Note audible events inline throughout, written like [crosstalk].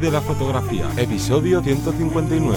De la fotografía, episodio 159.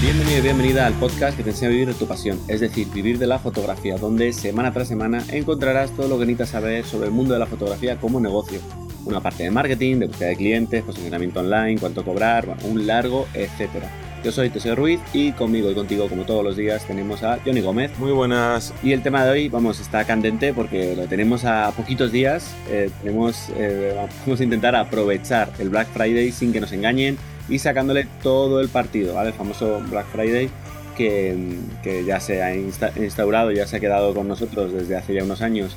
Bienvenido bienvenida al podcast que te enseña a vivir de tu pasión, es decir, vivir de la fotografía, donde semana tras semana encontrarás todo lo que necesitas saber sobre el mundo de la fotografía como negocio. Una parte de marketing, de búsqueda de clientes, posicionamiento online, cuánto cobrar, un largo, etcétera. Yo soy Teseo Ruiz y conmigo y contigo, como todos los días, tenemos a Johnny Gómez. Muy buenas. Y el tema de hoy, vamos, está candente porque lo tenemos a poquitos días. Eh, tenemos, eh, vamos a intentar aprovechar el Black Friday sin que nos engañen y sacándole todo el partido, ¿vale? El famoso Black Friday que, que ya se ha instaurado, ya se ha quedado con nosotros desde hace ya unos años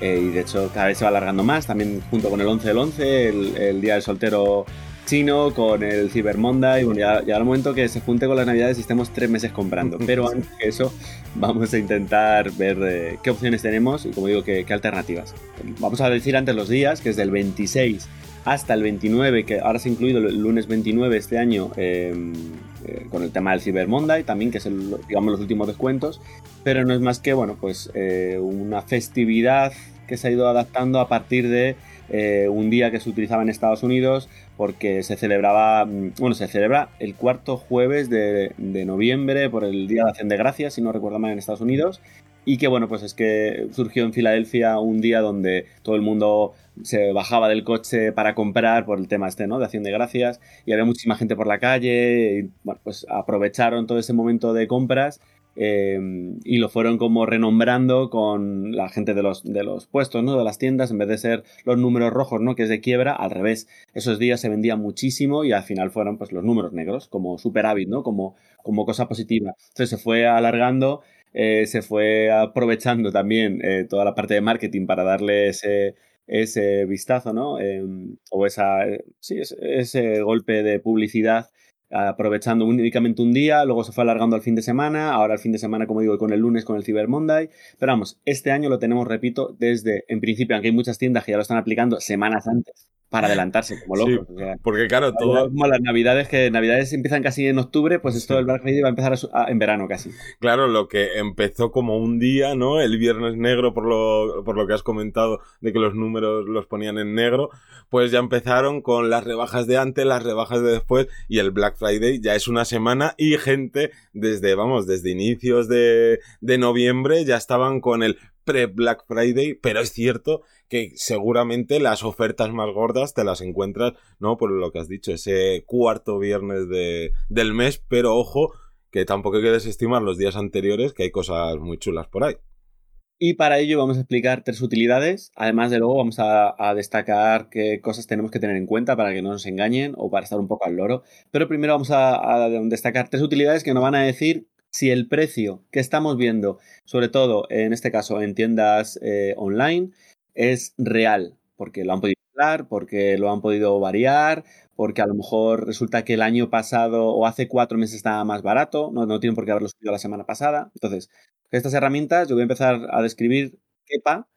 eh, y de hecho cada vez se va alargando más, también junto con el 11 del 11, el, el Día del Soltero chino, con el Cyber Monday. Bueno, ya, ya al momento que se junte con las navidades y estemos tres meses comprando. [laughs] Pero antes de eso, vamos a intentar ver eh, qué opciones tenemos y, como digo, qué, qué, alternativas. Vamos a decir antes los días, que es del 26 hasta el 29, que ahora se ha incluido el lunes 29 este año. Eh, eh, con el tema del Cyber Monday también, que es el, digamos los últimos descuentos, pero no es más que bueno, pues eh, una festividad que se ha ido adaptando a partir de eh, un día que se utilizaba en Estados Unidos porque se celebraba, mm, bueno, se celebra el cuarto jueves de, noviembre por el Día de Acción de Gracias, si no recuerdo mal, en Estados Unidos. Y que bueno, pues es que surgió en Filadelfia un día donde todo el mundo se bajaba del coche para comprar por el tema este, ¿no? De Acción de Gracias. Y había muchísima gente por la calle. Y pues aprovecharon todo ese momento de compras eh, y lo fueron como renombrando con la gente de los, de los puestos, ¿no? De las tiendas, en vez de ser los números rojos, ¿no? Que es de quiebra, al revés. Esos días se vendía muchísimo y al final fueron pues los números negros, como superávit, ¿no? Como, como cosa positiva. Entonces se fue alargando, eh, se fue aprovechando también eh, toda la parte de marketing para darle ese, ese vistazo, ¿no? Eh, o esa, sí, ese golpe de publicidad aprovechando únicamente un día, luego se fue alargando al fin de semana, ahora el fin de semana, como digo, con el lunes con el Cyber Monday. Pero vamos, este año lo tenemos, repito, desde, en principio, aunque hay muchas tiendas que ya lo están aplicando semanas antes para adelantarse como locos. Sí, o sea, porque claro, todo... Como las navidades, que navidades empiezan casi en octubre, pues esto del Black Friday va a empezar a, a, en verano casi. Claro, lo que empezó como un día, ¿no? El viernes negro, por lo, por lo que has comentado, de que los números los ponían en negro, pues ya empezaron con las rebajas de antes, las rebajas de después, y el Black Friday ya es una semana y gente desde, vamos, desde inicios de, de noviembre ya estaban con el pre-Black Friday, pero es cierto que seguramente las ofertas más gordas te las encuentras, ¿no? Por lo que has dicho, ese cuarto viernes de, del mes, pero ojo, que tampoco hay que desestimar los días anteriores, que hay cosas muy chulas por ahí. Y para ello vamos a explicar tres utilidades. Además de luego vamos a, destacar qué cosas tenemos que tener en cuenta para que no nos engañen o para estar un poco al loro. Pero primero vamos a, a destacar tres utilidades que nos van a decir si el precio que estamos viendo, sobre todo en este caso en tiendas eh, online, es real, porque lo han podido hablar, porque lo han podido variar, porque a lo mejor resulta que el año pasado o hace cuatro meses estaba más barato, no, tienen por qué haberlo subido la semana pasada. Entonces, estas herramientas yo voy a empezar a describir EPA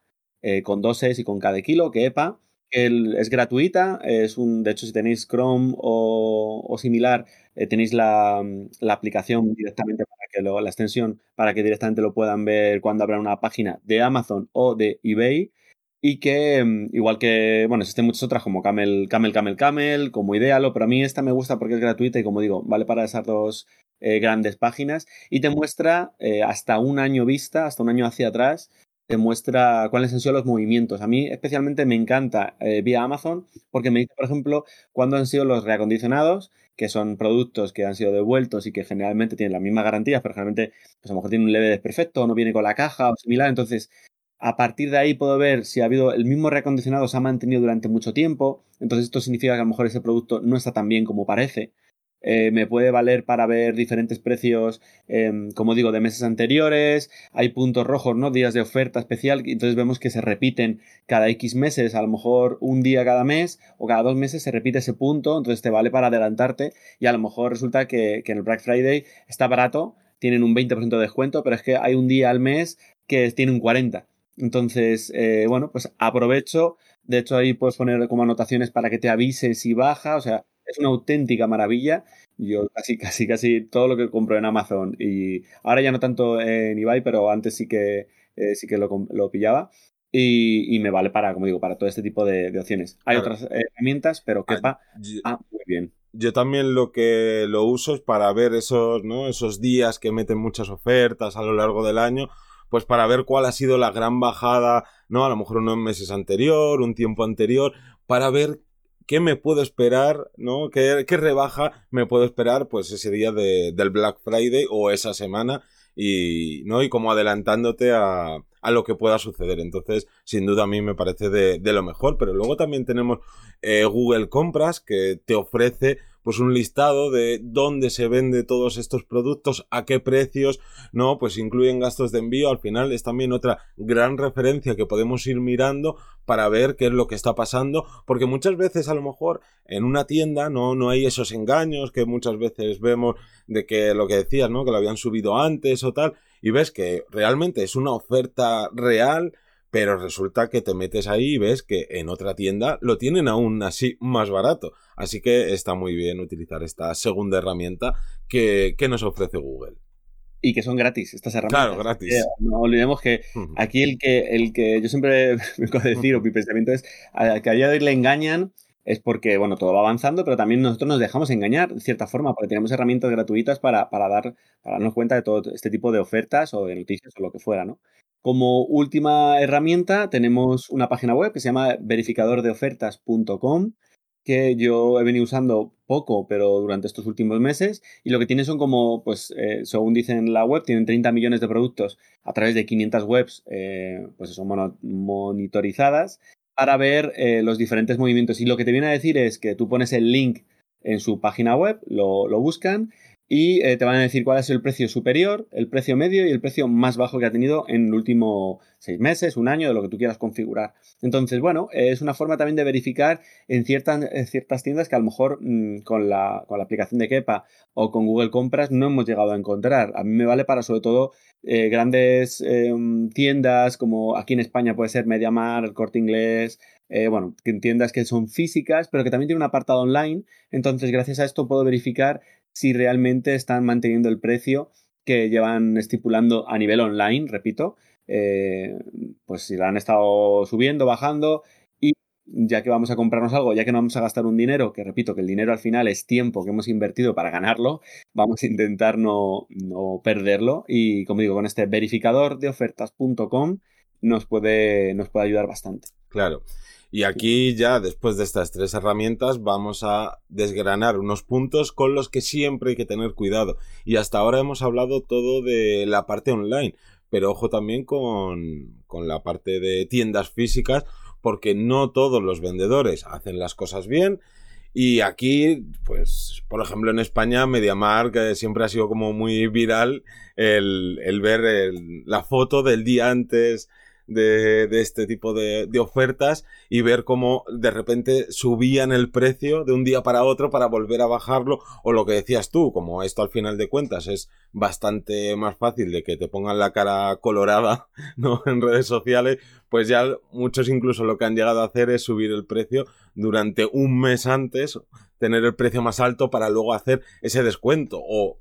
eh, con doses y con cada kilo, que EPA el, es gratuita, es un, de hecho si tenéis Chrome o, similar, eh, tenéis la, la, aplicación directamente que lo, la extensión para que directamente lo puedan ver cuando abran una página de Amazon o de eBay y que igual que, bueno, existen muchas otras como Camel, Camel, Camel, Camel, como Idealo, pero a mí esta me gusta porque es gratuita y como digo, vale para esas dos eh, grandes páginas y te muestra eh, hasta un año vista, hasta un año hacia atrás, te muestra cuáles han sido los movimientos. A mí especialmente me encanta eh, vía Amazon porque me dice, por ejemplo, cuándo han sido los reacondicionados, que son productos que han sido devueltos y que generalmente tienen las mismas garantías, pero generalmente pues a lo mejor tiene un leve desperfecto o no viene con la caja o similar. Entonces, a partir de ahí puedo ver si ha habido el mismo reacondicionado se ha mantenido durante mucho tiempo. Entonces, esto significa que a lo mejor ese producto no está tan bien como parece. Eh, me puede valer para ver diferentes precios, eh, como digo, de meses anteriores. Hay puntos rojos, ¿no? Días de oferta especial. Entonces vemos que se repiten cada X meses, a lo mejor un día cada mes o cada dos meses se repite ese punto. Entonces te vale para adelantarte y a lo mejor resulta que, que en el Black Friday está barato, tienen un 20% de descuento, pero es que hay un día al mes que tiene un 40%. Entonces, eh, bueno, pues aprovecho. De hecho, ahí puedes poner como anotaciones para que te avise si baja. O sea, es una auténtica maravilla. Yo casi, casi, casi todo lo que compro en Amazon y ahora ya no tanto en eBay, pero antes sí que, eh, sí que lo, lo pillaba. Y, me vale para, como digo, para todo este tipo de, opciones. Hay otras herramientas, pero quepa ah, muy bien. Yo también lo que lo uso es para ver esos, ¿no? esos días que meten muchas ofertas a lo largo del año, pues para ver cuál ha sido la gran bajada, ¿no? A lo mejor unos meses anterior, un tiempo anterior, para ver qué me puedo esperar, ¿no? ¿Qué, qué rebaja me puedo esperar, pues ese día de, del Black Friday o esa semana y, ¿no? Y como adelantándote a, a lo que pueda suceder. Entonces, sin duda a mí me parece de, de lo mejor, pero luego también tenemos eh, Google Compras que te ofrece pues un listado de dónde se vende todos estos productos, a qué precios, ¿no? Pues incluyen gastos de envío, al final es también otra gran referencia que podemos ir mirando para ver qué es lo que está pasando, porque muchas veces a lo mejor en una tienda no, no hay esos engaños que muchas veces vemos de que lo que decías, ¿no? Que lo habían subido antes o tal, y ves que realmente es una oferta real, pero resulta que te metes ahí y ves que en otra tienda lo tienen aún así más barato. Así que está muy bien utilizar esta segunda herramienta que, nos ofrece Google. Y que son gratis estas herramientas. Claro, gratis. no olvidemos que aquí el que, el que yo siempre [laughs] me puedo decir, o mi pensamiento es, que a día de hoy le engañan es porque, bueno, todo va avanzando, pero también nosotros nos dejamos engañar de cierta forma, porque tenemos herramientas gratuitas para, para, dar, para darnos cuenta de todo este tipo de ofertas o de noticias o lo que fuera. Como última herramienta tenemos una página web que se llama verificadordeofertas.com que yo he venido usando poco, pero durante estos últimos meses, y lo que tiene son como, pues, eh, según dicen la web, tienen 30 millones de productos a través de 500 webs, eh, pues son monitorizadas, para ver eh, los diferentes movimientos. Y lo que te viene a decir es que tú pones el link en su página web, lo, lo buscan y eh, te van a decir cuál es el precio superior, el precio medio y el precio más bajo que ha tenido en el último seis meses, un año, de lo que tú quieras configurar. Entonces, bueno, es una forma también de verificar en ciertas, ciertas tiendas que a lo mejor mm, con, la, con, la, aplicación de Kepa o con Google Compras no hemos llegado a encontrar. A mí me vale para sobre todo eh, grandes em, tiendas como aquí en España puede ser MediaMar, el Corte Inglés, eh, bueno, tiendas que son físicas, pero que también tienen un apartado online. Entonces, gracias a esto puedo verificar si realmente están manteniendo el precio que llevan estipulando a nivel online, repito, eh, pues si la han estado subiendo, bajando, y ya que vamos a comprarnos algo, ya que no vamos a gastar un dinero, que repito que el dinero al final es tiempo que hemos invertido para ganarlo, vamos a intentar no, no perderlo. Y como digo, con este verificador de ofertas.com nos puede, nos puede ayudar bastante. Claro. Y aquí ya, después de estas tres herramientas, vamos a desgranar unos puntos con los que siempre hay que tener cuidado. Y hasta ahora hemos hablado todo de la parte online, pero ojo también con, con la parte de tiendas físicas, porque no todos los vendedores hacen las cosas bien. Y aquí, pues, por ejemplo, en España, MediaMark que siempre ha sido como muy viral el, el ver la foto del día antes de, este tipo de, de, ofertas y ver cómo de repente subían el precio de un día para otro para volver a bajarlo o lo que decías tú, como esto al final de cuentas es bastante más fácil de que te pongan la cara colorada [laughs] ¿no? en redes sociales, pues ya muchos incluso lo que han llegado a hacer es subir el precio durante un mes antes, tener el precio más alto para luego hacer ese descuento o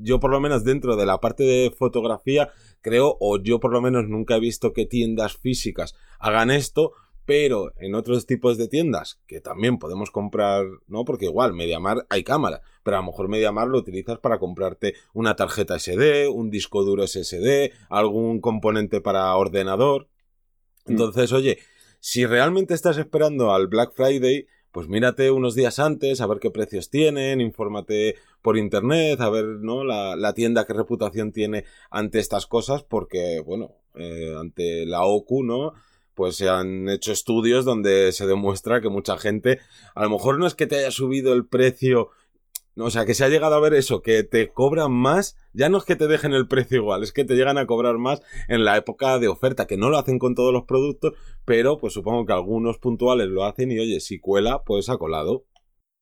yo por lo menos dentro de la parte de fotografía creo, o yo por lo menos nunca he visto que tiendas físicas hagan esto, pero en otros tipos de tiendas que también podemos comprar, ¿no? Porque igual, Mediamar hay cámara, pero a lo mejor Mediamar lo utilizas para comprarte una tarjeta SD, un disco duro SSD, algún componente para ordenador. Mm. Entonces, oye, si realmente estás esperando al Black Friday, pues mírate unos días antes a ver qué precios tienen, infórmate por internet, a ver, ¿no? La, la tienda qué reputación tiene ante estas cosas, porque, bueno, eh, ante la OCU, ¿no? Pues se han hecho estudios donde se demuestra que mucha gente, a lo mejor no es que te haya subido el precio o sea, que se ha llegado a ver eso, que te cobran más, ya no es que te dejen el precio igual, es que te llegan a cobrar más en la época de oferta, que no lo hacen con todos los productos, pero pues supongo que algunos puntuales lo hacen y oye, si cuela, pues ha colado.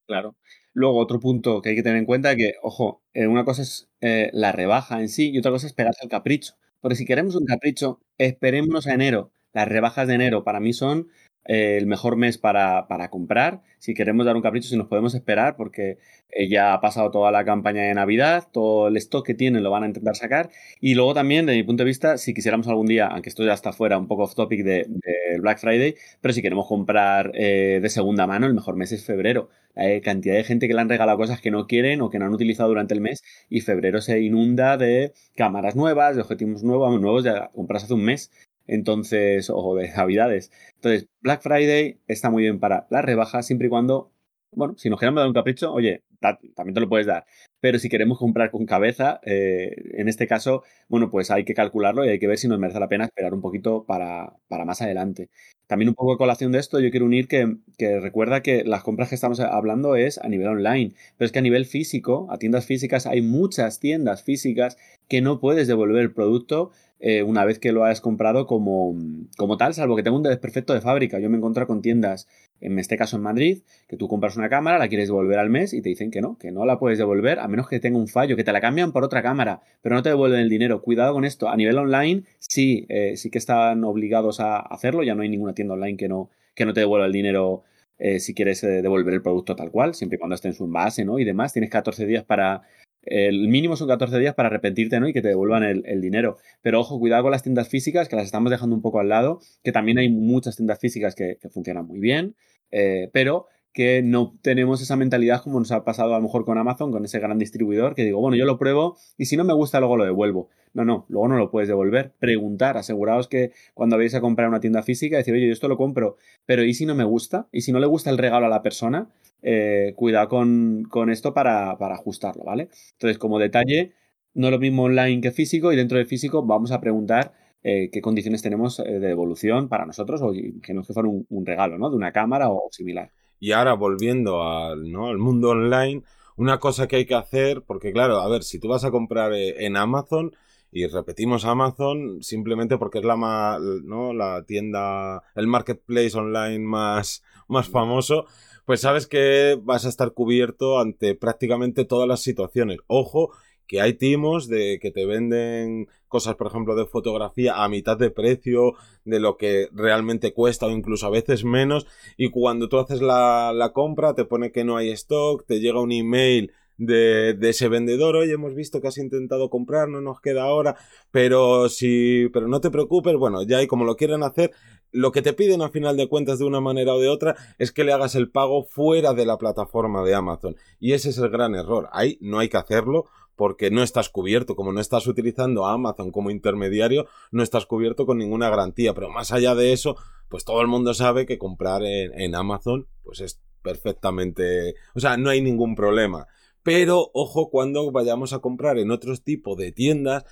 Claro. Luego, otro punto que hay que tener en cuenta es que, ojo, eh, una cosa es eh, la rebaja en sí y otra cosa es pegarse al capricho. Porque si queremos un capricho, esperémonos a enero. Las rebajas de enero para mí son el mejor mes para, comprar. Si queremos dar un capricho, si nos podemos esperar, porque eh, ya ha pasado toda la campaña de Navidad, todo el stock que tienen lo van a intentar sacar. Y luego también, desde mi punto de vista, si quisiéramos algún día, aunque esto ya está fuera un poco off topic del de Black Friday, pero si queremos comprar eh, de segunda mano, el mejor mes es febrero. Hay cantidad de gente que le han regalado cosas que no quieren o que no han utilizado durante el mes y febrero se inunda de cámaras nuevas, de objetivos nuevos, nuevos ya compras hace un mes. Entonces, o de Navidades. Entonces, Black Friday está muy bien para las rebajas, siempre y cuando, bueno, si nos queremos dar un capricho, oye, también te lo puedes dar. Pero si queremos comprar con cabeza, eh, en este caso, bueno, pues hay que calcularlo y hay que ver si nos merece la pena esperar un poquito para, para más adelante. También un poco de colación de esto, yo quiero unir que, que, recuerda que las compras que estamos hablando es a nivel online, pero es que a nivel físico, a tiendas físicas, hay muchas tiendas físicas que no puedes devolver el producto eh, una vez que lo has comprado como, como tal, salvo que tenga un desperfecto de fábrica. Yo me encuentro con tiendas, en este caso en Madrid, que tú compras una cámara, la quieres devolver al mes y te dicen que no, que no la puedes devolver a menos que tenga un fallo, que te la cambian por otra cámara, pero no te devuelven el dinero. Cuidado con esto. A nivel online, sí, eh, sí que están obligados a hacerlo. Ya no hay ninguna tienda online que no, que no te devuelva el dinero eh, si quieres devolver el producto tal cual, siempre y cuando esté en su envase, ¿no? Y demás. Tienes 14 días para, el mínimo son 14 días para arrepentirte ¿no? y que te devuelvan el, dinero. Pero ojo, cuidado con las tiendas físicas, que las estamos dejando un poco al lado, que también hay muchas tiendas físicas que, funcionan muy bien, eh, pero que no tenemos esa mentalidad como nos ha pasado a lo mejor con Amazon, con ese gran distribuidor, que digo, bueno, yo lo pruebo y si no me gusta luego lo devuelvo. No, no, luego no lo puedes devolver. Preguntar, aseguraos que cuando vais a comprar una tienda física, decir, oye, yo esto lo compro, pero ¿y si no me gusta? ¿Y si no le gusta el regalo a la persona? Eh, cuidado con, esto para, ajustarlo, ¿vale? Entonces, como detalle, no lo mismo online que físico y dentro del físico vamos a preguntar eh, qué condiciones tenemos eh, de devolución para nosotros o que no es que fuera un, regalo, ¿no? De una cámara o similar. Y ahora volviendo al, ¿no? al mundo online, una cosa que hay que hacer, porque claro, a ver, si tú vas a comprar en Amazon, y repetimos Amazon simplemente porque es la ¿no? la tienda, el marketplace online más, [laughs] más famoso pues sabes que vas a estar cubierto ante prácticamente todas las situaciones. Ojo, que hay timos de que te venden cosas, por ejemplo, de fotografía a mitad de precio de lo que realmente cuesta o incluso a veces menos y cuando tú haces la, la compra te pone que no hay stock, te llega un email de, de, ese vendedor, oye, hemos visto que has intentado comprar, no nos queda ahora, pero si, pero no te preocupes, bueno, ya y como lo quieren hacer, lo que te piden a final de cuentas de una manera o de otra es que le hagas el pago fuera de la plataforma de Amazon. Y ese es el gran error. Ahí no hay que hacerlo porque no estás cubierto, como no estás utilizando a Amazon como intermediario, no estás cubierto con ninguna garantía. Pero más allá de eso, pues todo el mundo sabe que comprar en, en Amazon, pues es perfectamente, o sea, no hay ningún problema. Pero ojo cuando vayamos a comprar en otros tipos de tiendas,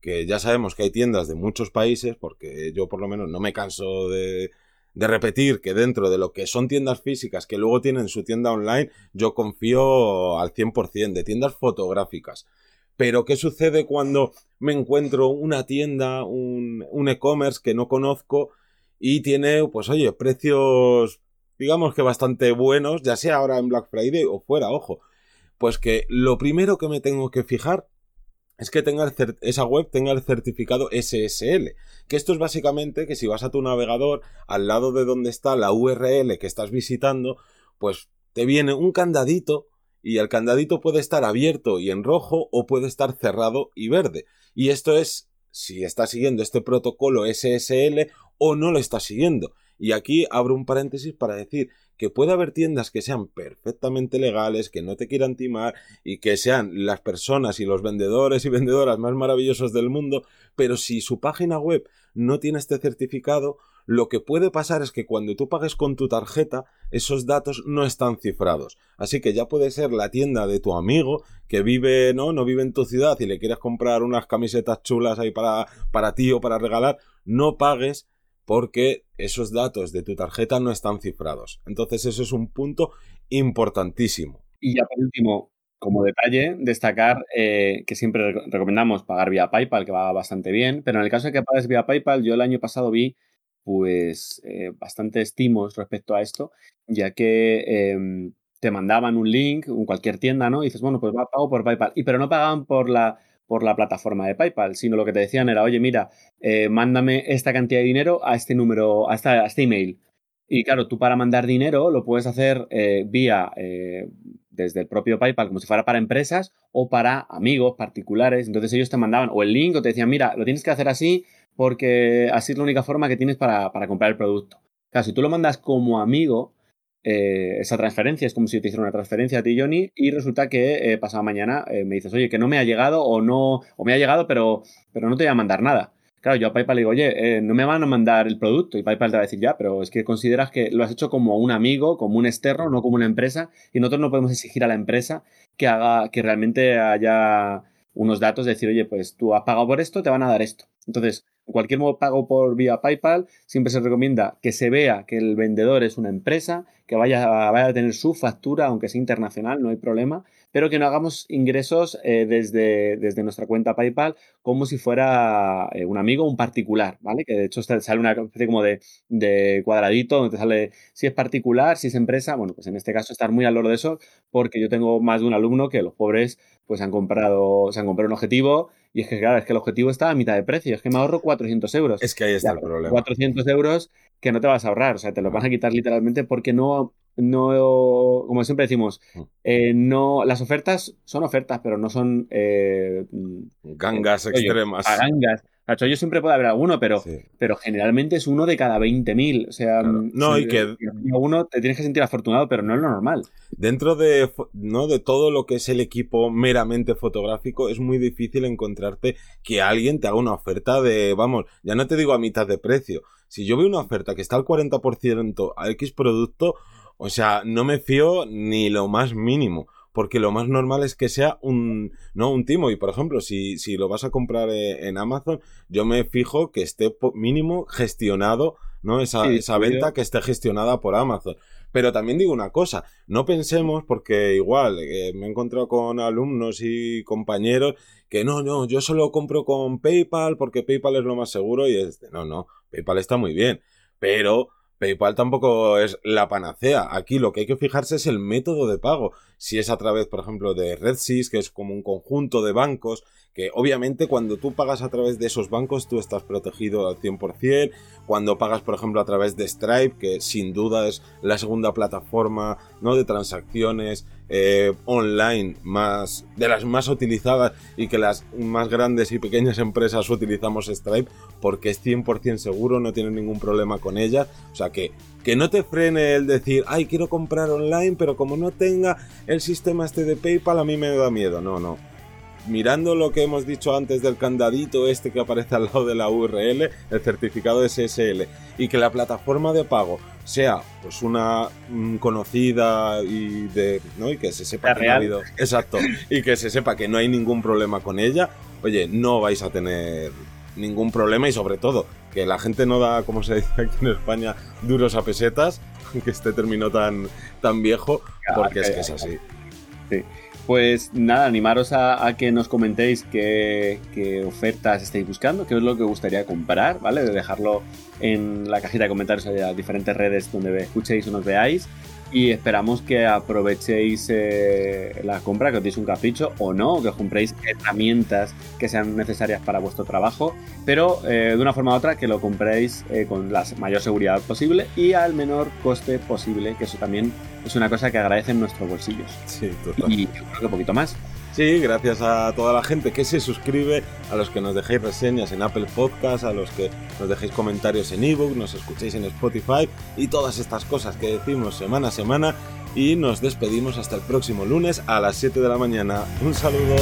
que ya sabemos que hay tiendas de muchos países, porque yo por lo menos no me canso de, de repetir que dentro de lo que son tiendas físicas que luego tienen su tienda online, yo confío al 100% de tiendas fotográficas. Pero ¿qué sucede cuando me encuentro una tienda, un, un e-commerce que no conozco y tiene, pues oye, precios digamos que bastante buenos, ya sea ahora en Black Friday o fuera, ojo. Pues que lo primero que me tengo que fijar es que tenga esa web tenga el certificado SSL. Que esto es básicamente que si vas a tu navegador, al lado de donde está la URL que estás visitando, pues te viene un candadito y el candadito puede estar abierto y en rojo o puede estar cerrado y verde. Y esto es si está siguiendo este protocolo SSL o no lo está siguiendo. Y aquí abro un paréntesis para decir que puede haber tiendas que sean perfectamente legales, que no te quieran timar y que sean las personas y los vendedores y vendedoras más maravillosos del mundo, pero si su página web no tiene este certificado, lo que puede pasar es que cuando tú pagues con tu tarjeta, esos datos no están cifrados. Así que ya puede ser la tienda de tu amigo que vive, ¿no? No vive en tu ciudad y le quieres comprar unas camisetas chulas ahí para, para ti o para regalar, no pagues porque esos datos de tu tarjeta no están cifrados. Entonces eso es un punto importantísimo. Y ya por último, como detalle, destacar eh, que siempre recomendamos pagar vía PayPal, que va bastante bien, pero en el caso de que pagues vía PayPal, yo el año pasado vi pues eh, bastantes timos respecto a esto, ya que em, te mandaban un link, en cualquier tienda, ¿no? Y dices, bueno, pues pago por PayPal, y pero no pagaban por la por la plataforma de PayPal, sino lo que te decían era, oye, mira, eh, mándame esta cantidad de dinero a este número, a, esta, este email. Y claro, tú para mandar dinero lo puedes hacer eh, vía eh, desde el propio PayPal, como si fuera para empresas o para amigos particulares. Entonces ellos te mandaban o el link o te decían, mira, lo tienes que hacer así porque así es la única forma que tienes para, comprar el producto. Claro, si tú lo mandas como amigo, eh, esa transferencia es como si te hiciera una transferencia a ti, Johnny, y resulta que pasado mañana me dices, oye, que no me ha llegado o no, o me ha llegado, pero, pero no te voy a mandar nada. Claro, yo a PayPal le digo, oye, eh, no me van a mandar el producto. Y PayPal te va a decir, ya, pero es que consideras que lo has hecho como un amigo, como un externo, no como una empresa. Y nosotros no podemos exigir a la empresa que haga, que realmente haya unos datos de decir, oye, pues tú has pagado por esto, te van a dar esto. Entonces, cualquier modo pago por vía PayPal, siempre se recomienda que se vea que el vendedor es una empresa, que vaya, vaya a tener su factura, aunque sea internacional, no hay problema, pero que no hagamos ingresos eh, desde, desde, nuestra cuenta PayPal como si fuera eh, un amigo, un particular, ¿vale? Que de hecho sale una especie como de, de, cuadradito donde te sale si es particular, si es empresa. Bueno, pues en este caso estar muy al loro de eso, porque yo tengo más de un alumno que los pobres pues han comprado, se han comprado un objetivo y es que, claro, es que el objetivo está a mitad de precio, es que me ahorro 400 euros. Es que ahí está el problema. 400 euros que no te vas a ahorrar, o sea, te lo van a quitar literalmente porque no no, como siempre decimos, mm. eh, no, las ofertas son ofertas, pero no son eh, gangas extremas. gangas. yo siempre puede haber alguno, pero, pero generalmente es uno de cada 20.000. O sea, mm, no, y que uno te tienes que sentir afortunado, pero no es lo normal. Dentro de, ¿no? de todo lo que es el equipo meramente fotográfico, es muy difícil encontrarte que alguien te haga una oferta de, vamos, ya no te digo a mitad de precio. Si yo veo una oferta que está al 40% a X producto, o sea, no me fío ni lo más mínimo. Porque lo más normal es que sea un, no, un timo. Y por ejemplo, si, si lo vas a comprar eh, en Amazon, yo me fijo que esté mínimo gestionado, ¿no? Esa, esa venta que esté gestionada por Amazon. Pero también digo una cosa, no pensemos, porque igual eh, me he encontrado con alumnos y compañeros que no, no, yo solo compro con PayPal porque PayPal es lo más seguro y es, no, no, PayPal está muy bien, pero PayPal tampoco es la panacea. Aquí lo que hay que fijarse es el método de pago. Si es a través, por ejemplo, de RedSys, que es como un conjunto de bancos, que obviamente cuando tú pagas a través de esos bancos tú estás protegido al 100%. Cuando pagas, por ejemplo, a través de Stripe, que sin duda es la segunda plataforma ¿no? de transacciones eh, online más de las más utilizadas y que las más grandes y pequeñas empresas utilizamos Stripe porque es 100% seguro, no tienes ningún problema con ella. O sea que, que no te frene el decir, ay, quiero comprar online, pero como no tenga el sistema este de PayPal, a mí me da miedo. No, no mirando lo que hemos dicho antes del candadito este que aparece al lado de la URL, el certificado SSL, y que la plataforma de pago sea pues una mm, conocida y de ¿no? y que se sepa que no ha habido exacto. Y que se sepa que no hay ningún problema con ella oye no vais a tener ningún problema y sobre todo que la gente no da como se dice aquí en España duros a pesetas [laughs] que este término tan tan viejo porque es que es así. Sí pues nada, animaros a, que nos comentéis qué, ofertas estáis buscando, qué es lo que gustaría comprar, ¿vale? De dejarlo en la cajita de comentarios de las diferentes redes donde escuchéis o nos veáis y esperamos que aprovechéis eh, la compra, que os deis un capricho o no, que os compréis herramientas que sean necesarias para vuestro trabajo, pero eh, de una forma u otra que lo compréis eh, con la mayor seguridad posible y al menor coste posible, que eso también es una cosa que agradecen nuestros bolsillos. Sí, total. Y yo creo que un poquito más. Sí, gracias a toda la gente que se suscribe, a los que nos dejéis reseñas en Apple Podcast, a los que nos dejéis comentarios en ebook, nos escuchéis en Spotify y todas estas cosas que decimos semana a semana. Y nos despedimos hasta el próximo lunes a las 7 de la mañana. Un saludo.